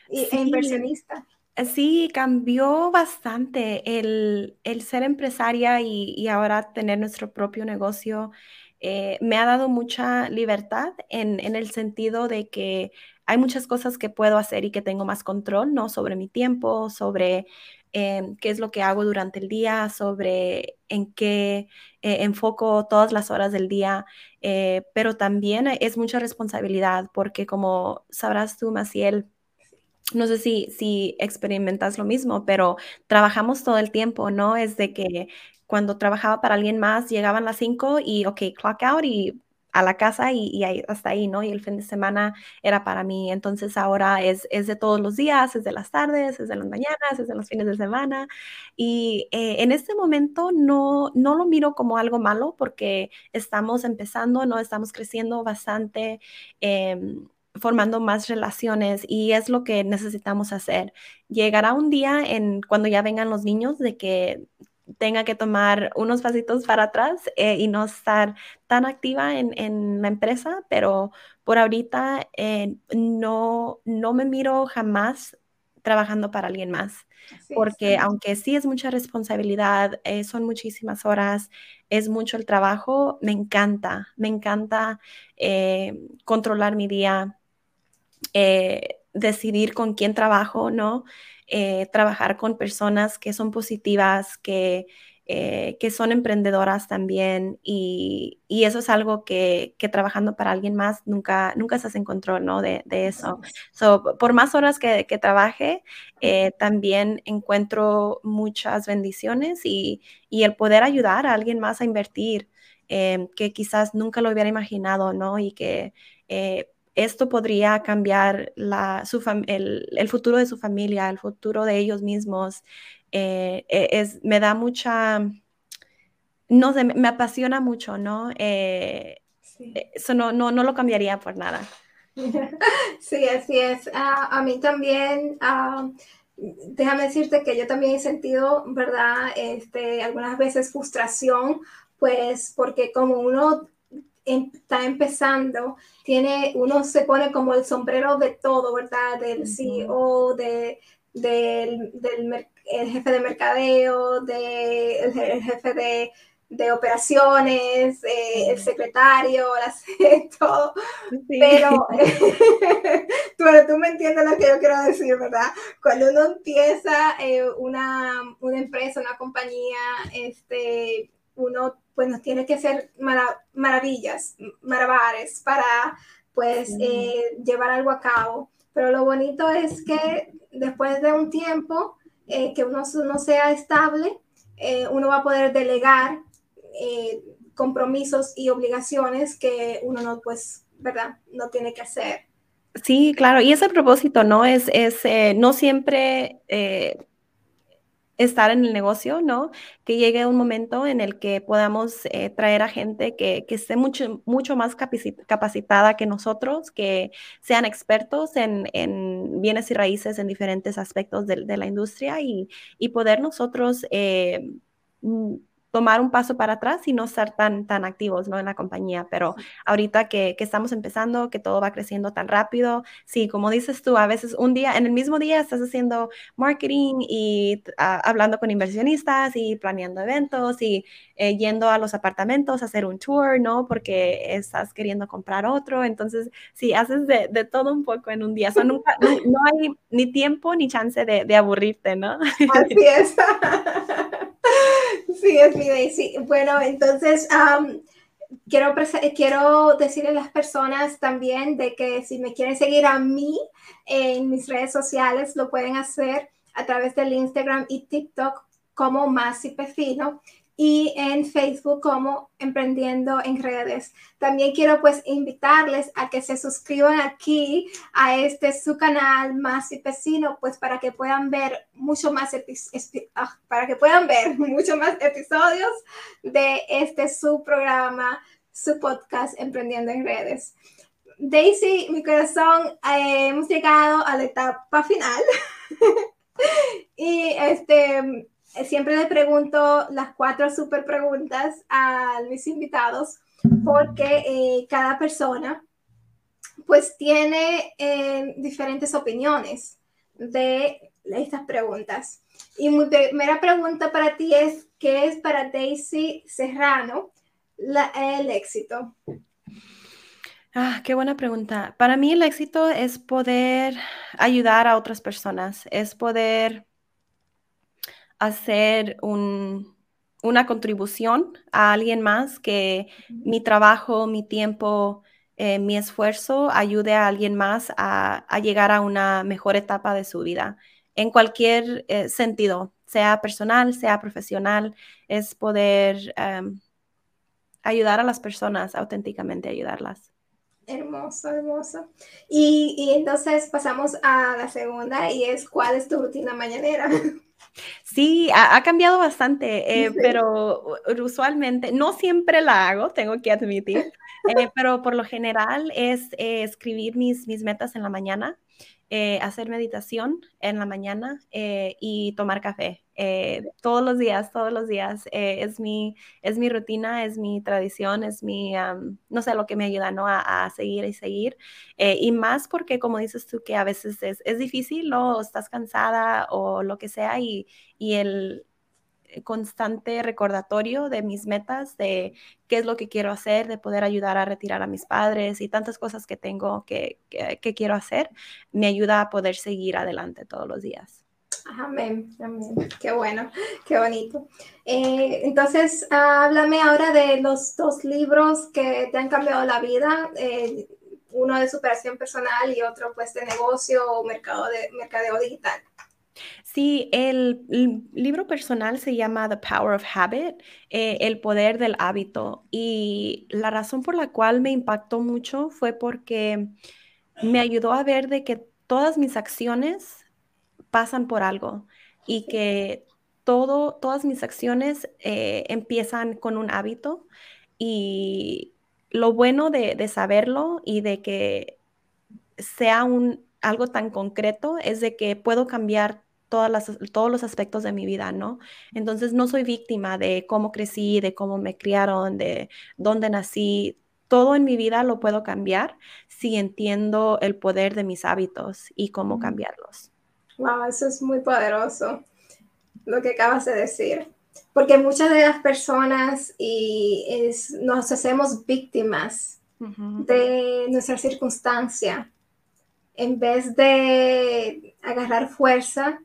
e inversionista. Sí, cambió bastante el, ser empresaria y, ahora tener nuestro propio negocio. Eh, me ha dado mucha libertad en, en, el sentido de que hay muchas cosas que puedo hacer y que tengo más control, ¿no? Sobre mi tiempo, sobre Em, qué es lo que hago durante el día, sobre en qué eh, enfoco todas las horas del día, eh, pero también es mucha responsabilidad porque como sabrás tú, Maciel, no sé si, si experimentas lo mismo, pero trabajamos todo el tiempo, ¿no? Es de que cuando trabajaba para alguien más, llegaban las 5 y, ok, clock out y a la casa y, hasta ahí, ¿no? Y el fin de semana era para mí. Entonces ahora es, de todos los días, es de las tardes, es de las mañanas, es de los fines de semana. Y eh, en este momento no, no lo miro como algo malo porque estamos empezando, ¿no? Estamos creciendo bastante. Em, formando más relaciones y es lo que necesitamos hacer. Llegará un día en cuando ya vengan los niños de que tenga que tomar unos pasitos para atrás eh, y no estar tan activa en, la empresa, pero por ahorita eh, no, no me miro jamás trabajando para alguien más, porque aunque sí es mucha responsabilidad, eh, son muchísimas horas, es mucho el trabajo, me encanta, me encanta controlar mi día, decidir con quién trabajo, ¿no? Eh, trabajar con personas que son positivas, que, eh, que son emprendedoras también y, y eso es algo que, que, trabajando para alguien más nunca, nunca se encontró ¿no? de, de eso. por más horas que, que trabaje, eh, también encuentro muchas bendiciones y, y, el poder ayudar a alguien más a invertir, que quizás nunca lo hubiera imaginado, ¿no? Y que esto podría cambiar el, futuro de su familia, el futuro de ellos mismos. Eh, e, es, me da mucha, no sé, me, apasiona mucho, ¿no? Eh, eso no, no, no, lo cambiaría por nada. Sí, así es. Ah, a mí también, ah, déjame decirte que yo también he sentido, ¿verdad? Este, algunas veces frustración, pues porque como uno está empezando, tiene, uno se pone como el sombrero de todo, ¿verdad? Del CEO, de, del, el jefe de mercadeo, del jefe de, de operaciones, eh, el secretario, todo. Pero, tú me entiendes lo que yo quiero decir, ¿verdad? Cuando uno empieza eh, una, una empresa, una compañía, este, uno pues tiene que hacer maravillas, maravillas para pues eh, llevar algo a cabo. Pero lo bonito es que después de un tiempo eh, que uno, no sea estable, eh, uno va a poder delegar compromisos y obligaciones que uno no, pues, ¿verdad? No tiene que hacer. Sí, claro, y ese propósito, ¿no? Es, es no siempre estar en el negocio, ¿no? Que llegue un momento en el que podamos eh, traer a gente que, que, esté mucho, mucho más capacitada que nosotros, que sean expertos en, en bienes y raíces en diferentes aspectos de, de la industria y, y, poder nosotros eh, mm, tomar un paso para atrás y no estar tan, tan activos ¿no? en la compañía. Pero ahorita que, que, estamos empezando, que todo va creciendo tan rápido, sí, como dices tú, a veces un día, en el mismo día estás haciendo marketing y uh, hablando con inversionistas y planeando eventos y eh, yendo a los apartamentos a hacer un tour, ¿no? Porque estás queriendo comprar otro. Entonces, sí, haces de, de todo un poco en un día. So, nunca, no, no, hay ni tiempo ni chance de, de aburrirte, ¿no? Así es. Sí, es mi Daisy. Bueno, entonces quiero, quiero decirle a las personas también de que si me quieren seguir a mí en mis redes sociales, lo pueden hacer a través del Instagram y TikTok como Masi Pefino y en Facebook como Emprendiendo en Redes. También quiero pues invitarles a que se suscriban aquí a este su canal Más y Pesino, pues para que puedan ver mucho más ah, para que puedan ver mucho más episodios de este su programa, su podcast Emprendiendo en Redes. Daisy, mi corazón, eh, hemos llegado a la etapa final. y este siempre le pregunto las cuatro super preguntas a mis invitados porque eh, cada persona pues tiene eh, diferentes opiniones de estas preguntas. Y mi primera pregunta para ti es, ¿qué es para Daisy Serrano el éxito? Ah, qué buena pregunta. Para mí el éxito es poder ayudar a otras personas, es poder hacer una contribución a alguien más, que mi trabajo, mi tiempo, eh, mi esfuerzo ayude a alguien más a, llegar a una mejor etapa de su vida, en cualquier eh, sentido, sea personal, sea profesional, es poder em, ayudar a las personas, auténticamente ayudarlas. Hermoso, hermoso. Y, y, entonces pasamos a la segunda y es, ¿cuál es tu rutina mañanera? Sí, ha, cambiado bastante, eh, pero usualmente, no siempre la hago, tengo que admitir, eh, pero por lo general es eh, escribir mis, mis metas en la mañana, hacer meditación en la mañana y tomar café. todos los días, todos los días. es, mi, es mi rutina, es mi tradición, es mi, no sé, lo que me ayuda ¿no? a, a seguir y seguir. y más porque, como dices tú, que a veces es, es difícil, ¿no? estás cansada o lo que sea y, y el constante recordatorio de mis metas, de qué es lo que quiero hacer, de poder ayudar a retirar a mis padres y tantas cosas que tengo que, que, quiero hacer, me ayuda a poder seguir adelante todos los días. Amén, amén. Qué bueno, qué bonito. Eh, entonces, háblame ahora de los dos libros que te han cambiado la vida. Eh, uno de superación personal y otro pues de negocio o mercado de, mercadeo digital. Sí, el, libro personal se llama The Power of Habit, eh, el poder del hábito. Y la razón por la cual me impactó mucho fue porque me ayudó a ver de que todas mis acciones pasan por algo y que todo, todas mis acciones eh, empiezan con un hábito. Y lo bueno de, de saberlo y de que sea un, algo tan concreto es de que puedo cambiar todas las, todos los aspectos de mi vida, ¿no? Entonces no soy víctima de cómo crecí, de cómo me criaron, de dónde nací. Todo en mi vida lo puedo cambiar si entiendo el poder de mis hábitos y cómo cambiarlos. Wow, eso es muy poderoso lo que acabas de decir. Porque muchas de las personas y es, nos hacemos víctimas de nuestra circunstancia en vez de agarrar fuerza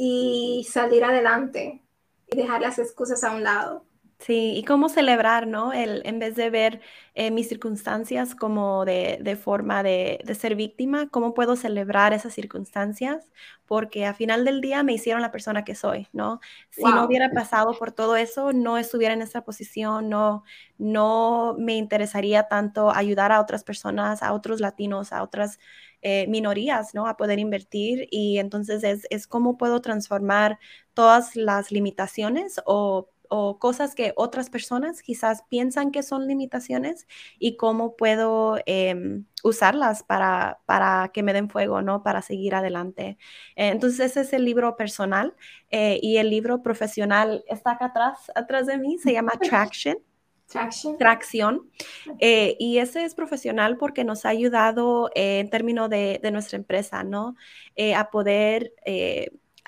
y salir adelante y dejar las excusas a un lado. Sí, y cómo celebrar, ¿no? El, en vez de ver eh, mis circunstancias como de, de forma de, de, ser víctima, ¿cómo puedo celebrar esas circunstancias? Porque a final del día me hicieron la persona que soy, ¿no? Si no hubiera pasado por todo eso, no estuviera en esa posición, no, no me interesaría tanto ayudar a otras personas, a otros latinos, a otras eh, minorías, ¿no? A poder invertir y entonces es, es cómo puedo transformar todas las limitaciones o o cosas que otras personas quizás piensan que son limitaciones y cómo puedo em, usarlas para, para que me den fuego, ¿no? Para seguir adelante. Eh, entonces, ese es el libro personal eh, y el libro profesional está acá atrás, atrás de mí, se llama Traction. Traction. Tracción. Eh, y ese es profesional porque nos ha ayudado en términos de, de, nuestra empresa, ¿no? a poder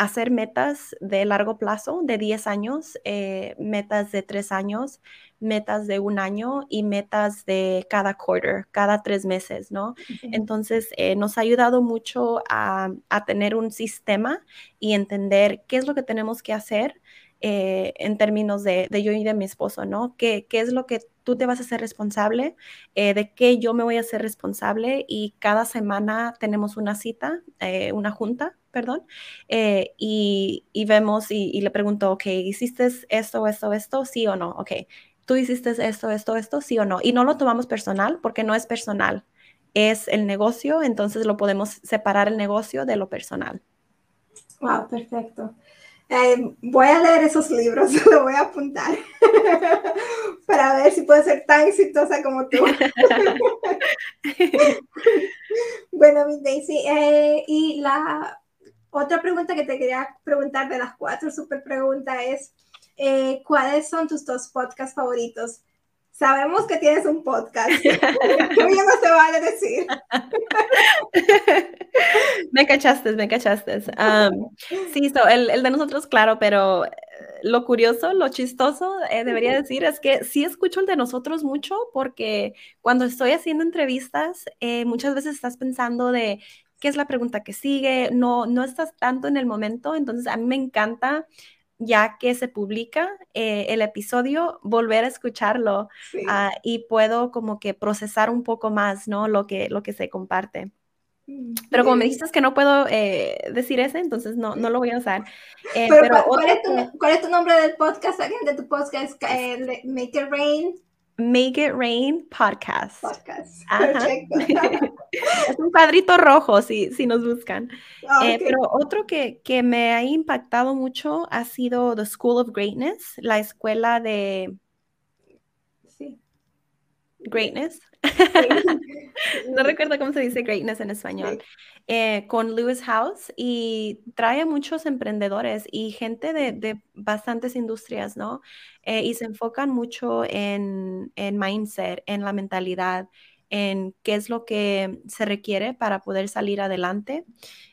hacer metas de largo plazo, de 10 años, eh, metas de 3 años, metas de un año y metas de cada quarter, cada tres meses, ¿no? Entonces, eh, nos ha ayudado mucho a, a, tener un sistema y entender qué es lo que tenemos que hacer eh, en términos de, de, yo y de mi esposo, ¿no? ¿Qué, ¿Qué, es lo que tú te vas a hacer responsable? Eh, ¿De qué yo me voy a hacer responsable? Y cada semana tenemos una cita, eh, una junta, perdón, eh, y, y, vemos y, y, le pregunto, ok, ¿hiciste esto, esto, esto? Sí o no, ok. ¿Tú hiciste esto, esto, esto? Sí o no. Y no lo tomamos personal porque no es personal, es el negocio, entonces lo podemos separar el negocio de lo personal. Wow, perfecto. Eh, voy a leer esos libros, lo voy a apuntar para ver si puedo ser tan exitosa como tú. bueno, mi Daisy, eh, y la otra pregunta que te quería preguntar de las cuatro super preguntas es, eh, ¿cuáles son tus dos podcasts favoritos? Sabemos que tienes un podcast. ¿Qué no se vale decir? me cachaste, me cachaste. Um, sí, el, el, de nosotros, claro, pero eh, lo curioso, lo chistoso, eh, debería decir, es que sí escucho el de nosotros mucho porque cuando estoy haciendo entrevistas, eh, muchas veces estás pensando de qué es la pregunta que sigue, no, no estás tanto en el momento, entonces a mí me encanta ya que se publica eh, el episodio, volver a escucharlo sí. uh, y puedo como que procesar un poco más, ¿no? Lo que, lo que se comparte. Mm, pero como me dices que no puedo eh, decir ese, entonces no, no lo voy a usar. Eh, pero, pero ¿cuál, es tu, ¿cuál, es tu, nombre del podcast? ¿De tu podcast? Eh, Make It Rain. Make It Rain Podcast. Podcast. Perfecto. es un cuadrito rojo si, si nos buscan. Oh, okay. eh, pero otro que, que, me ha impactado mucho ha sido The School of Greatness, la escuela de... Sí. Greatness. no recuerdo cómo se dice greatness en español. Eh, con Lewis House y trae a muchos emprendedores y gente de, de bastantes industrias, ¿no? Eh, y se enfocan mucho en, en mindset, en la mentalidad, en qué es lo que se requiere para poder salir adelante.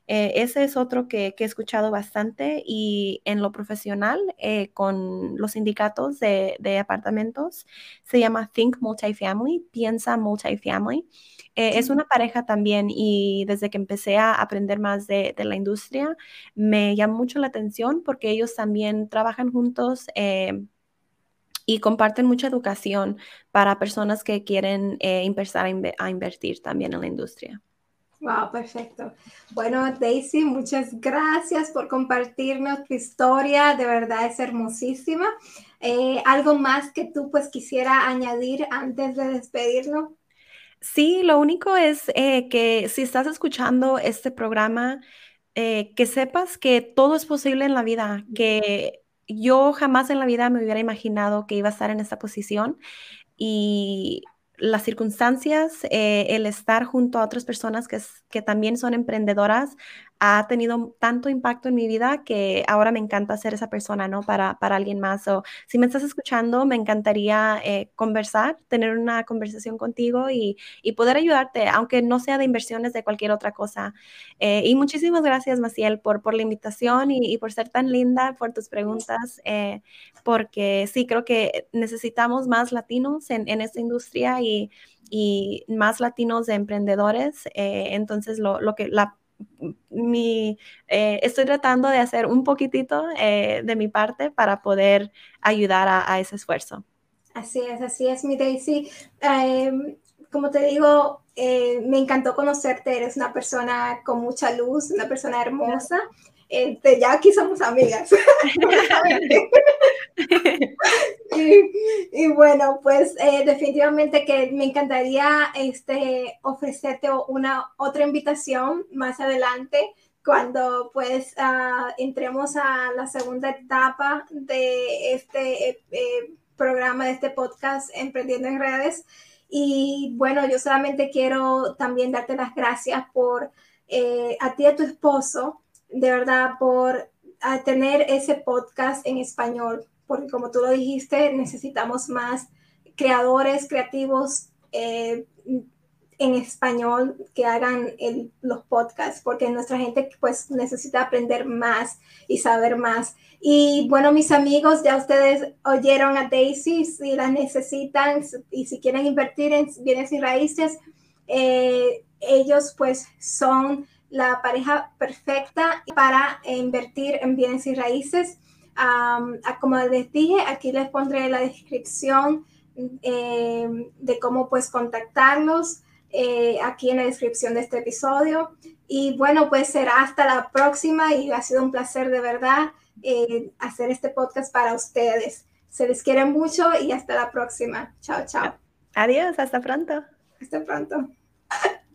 Eh, ese es otro que, que, he escuchado bastante y en lo profesional eh, con los sindicatos de, de, apartamentos se llama Think Multifamily, piensa multifamily. Eh, es una pareja también y desde que empecé a aprender más de, de, la industria me llamó mucho la atención porque ellos también trabajan juntos eh, y comparten mucha educación para personas que quieren eh, empezar a, inv a, invertir también en la industria. Wow, perfecto. Bueno, Daisy, muchas gracias por compartirnos tu historia. De verdad es hermosísima. Eh, ¿Algo más que tú pues quisiera añadir antes de despedirnos? Sí, lo único es eh, que si estás escuchando este programa, eh, que sepas que todo es posible en la vida, que yo jamás en la vida me hubiera imaginado que iba a estar en esta posición y las circunstancias, eh, el estar junto a otras personas que, que, también son emprendedoras, ha tenido tanto impacto en mi vida que ahora me encanta ser esa persona, ¿no? Para, para alguien más. O si me estás escuchando, me encantaría eh, conversar, tener una conversación contigo y, y, poder ayudarte, aunque no sea de inversiones, de cualquier otra cosa. Eh, y muchísimas gracias, Maciel, por, por la invitación y, y por ser tan linda, por tus preguntas, eh, porque sí, creo que necesitamos más latinos en, en esta industria y, y más latinos de emprendedores. Eh, entonces, lo, lo que la mi, eh, estoy tratando de hacer un poquitito eh, de mi parte para poder ayudar a, a, ese esfuerzo. Así es, así es, mi Daisy. Eh, como te digo, eh, me encantó conocerte, eres una persona con mucha luz, una persona hermosa. Este, ya aquí somos amigas. y, bueno, pues eh, definitivamente que me encantaría este, ofrecerte una otra invitación más adelante cuando pues uh, entremos a la segunda etapa de este eh, programa, de este podcast Emprendiendo en Redes. Y bueno, yo solamente quiero también darte las gracias por eh, a ti y a tu esposo, de verdad, por tener ese podcast en español, porque como tú lo dijiste, necesitamos más creadores creativos en español que hagan los podcasts, porque nuestra gente pues necesita aprender más y saber más. Y bueno, mis amigos, ya ustedes oyeron a Daisy, si las necesitan y si quieren invertir en bienes y raíces, eh, ellos pues son la pareja perfecta para invertir en bienes y raíces. Como les dije, aquí les pondré la descripción eh, de cómo pues contactarlos. Eh, aquí en la descripción de este episodio. Y bueno, pues será hasta la próxima y ha sido un placer de verdad eh, hacer este podcast para ustedes. Se les quiere mucho y hasta la próxima. Chao, chao. Adiós, hasta pronto. Hasta pronto.